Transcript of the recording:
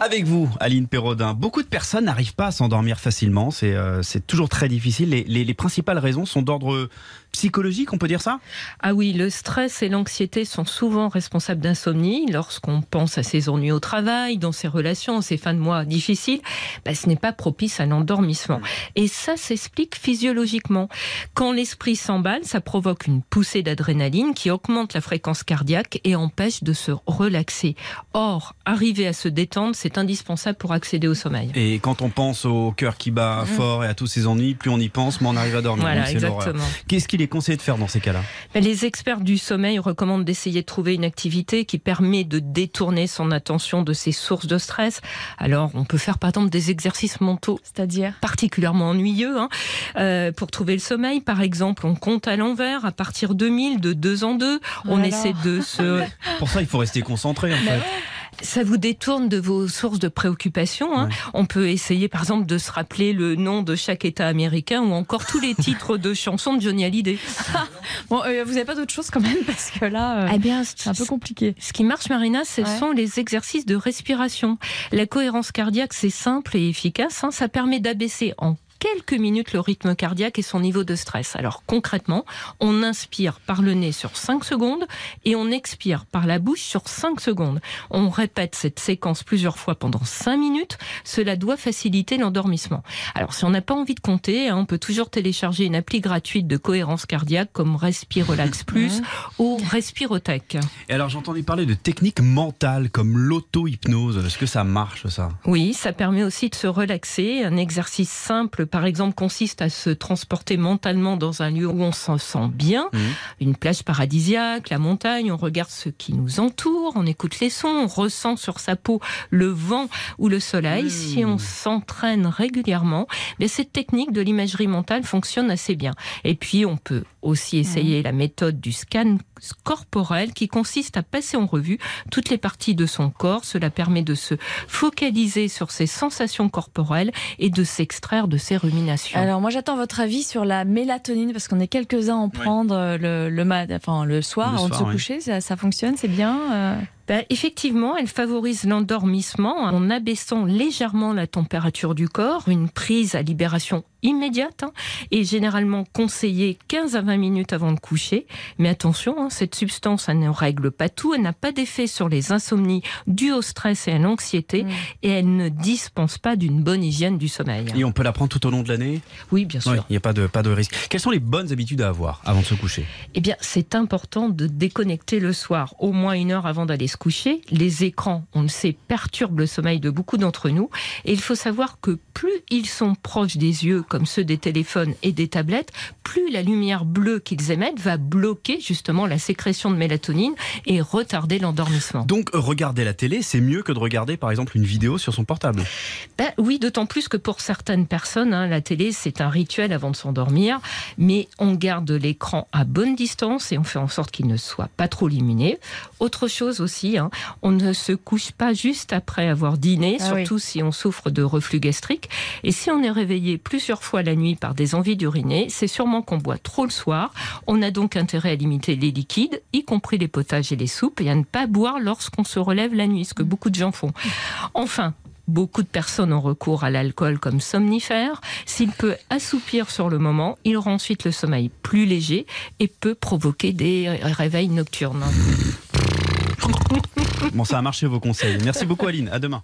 Avec vous, Aline Perrodin, beaucoup de personnes n'arrivent pas à s'endormir facilement. C'est euh, c'est toujours très difficile. Les, les- les principales raisons sont d'ordre psychologique, on peut dire ça? Ah oui, le stress et l'anxiété sont souvent responsables d'insomnie. Lorsqu'on pense à ses ennuis au travail, dans ses relations, ses fins de mois difficiles, bah, ce n'est pas propice à l'endormissement. Et ça s'explique physiologiquement. Quand l'esprit s'emballe, ça provoque une poussée d'adrénaline qui augmente la fréquence cardiaque et empêche de se relaxer. Or, arriver à se détendre, c'est indispensable pour accéder au sommeil. Et quand on pense au cœur qui bat fort et à tous ces ennuis, plus on y pense, moins on arrive à dormir. Voilà, exactement. Qu'est-ce qu'il est conseillé de faire dans ces cas-là? Mais Les experts du sommeil recommandent d'essayer de trouver une activité qui permet de détourner son attention de ces sources de stress. Alors, on peut faire par exemple des exercices mentaux C'est-à-dire? particulièrement ennuyeux hein, euh, pour trouver le sommeil. Par exemple, on compte à l'envers à partir de 1000, de deux en deux. On là là. essaie de se... Pour ça, il faut rester concentré en fait. Ça vous détourne de vos sources de préoccupation. Hein. Ouais. On peut essayer par exemple de se rappeler le nom de chaque État américain ou encore tous les titres de chansons de Johnny Hallyday. Bon, euh, vous n'avez pas d'autre chose quand même parce que là, euh, Eh bien, c'est un peu compliqué. Ce qui marche, Marina, ce Ouais. sont les exercices de respiration. La cohérence cardiaque, c'est simple et efficace. hein. Ça permet d'abaisser en quelques minutes le rythme cardiaque et son niveau de stress. Alors concrètement, on inspire par le nez sur 5 secondes et on expire par la bouche sur 5 secondes. On répète cette séquence plusieurs fois pendant 5 minutes. Cela doit faciliter l'endormissement. Alors si on n'a pas envie de compter, hein, on peut toujours télécharger une appli gratuite de cohérence cardiaque comme Respirelax Plus ou Respirotech. Et alors, j'entendais parler de techniques mentales comme l'auto-hypnose. Est-ce que ça marche ça? Oui, ça permet aussi de se relaxer. Un exercice simple, par exemple, consiste à se transporter mentalement dans un lieu où on s'en sent bien, Mhm. une plage paradisiaque, la montagne, on regarde ce qui nous entoure, on écoute les sons, on ressent sur sa peau le vent ou le soleil. Mhm. Si on s'entraîne régulièrement, mais cette technique de l'imagerie mentale fonctionne assez bien. Et puis, on peut aussi essayer la méthode du scan corporel qui consiste à passer en revue toutes les parties de son corps. Cela permet de se focaliser sur ses sensations corporelles et de s'extraire de ses ruminations. Alors moi j'attends votre avis sur la mélatonine parce qu'on est quelques-uns à en prendre euh, le, le, mat- enfin, le soir Le avant de se oui. coucher. Ça, ça fonctionne, c'est bien. euh? Ben, effectivement, elle favorise l'endormissement en abaissant légèrement la température du corps. Une prise à libération immédiate hein, est généralement conseillée 15 à 20 minutes avant de coucher. Mais attention, hein, cette substance elle ne règle pas tout. Elle n'a pas d'effet sur les insomnies dues au stress et à l'anxiété. Mm. Et elle ne dispense pas d'une bonne hygiène du sommeil. Et on peut la prendre tout au long de l'année? Oui, bien sûr. Oui, il n'y a pas de, pas de risque. Quelles sont les bonnes habitudes à avoir avant de se coucher? Eh bien, c'est important de déconnecter le soir, au moins une heure avant d'aller se coucher. Les écrans, on le sait, perturbent le sommeil de beaucoup d'entre nous. Et il faut savoir que plus ils sont proches des yeux, comme ceux des téléphones et des tablettes, plus la lumière bleue qu'ils émettent va bloquer justement la sécrétion de mélatonine et retarder l'endormissement. Donc, regarder la télé, c'est mieux que de regarder par exemple une vidéo sur son portable. Ben oui, d'autant plus que pour certaines personnes, hein, la télé, c'est un rituel avant de s'endormir, mais on garde l'écran à bonne distance et on fait en sorte qu'il ne soit pas trop lumineux. Autre chose aussi, hein, on ne se couche pas juste après avoir dîné, Ah oui. surtout si on souffre de reflux gastrique. Et si on est réveillé plusieurs fois la nuit par des envies d'uriner, c'est sûrement qu'on boit trop le soir. On a donc intérêt à limiter les liquides, y compris les potages et les soupes, et à ne pas boire lorsqu'on se relève la nuit, ce que beaucoup de gens font. Enfin, Beaucoup de personnes ont recours à l'alcool comme somnifère. S'il peut assoupir sur le moment, il rend ensuite le sommeil plus léger et peut provoquer des réveils nocturnes. Bon, ça a marché vos conseils. Merci beaucoup Aline, à demain.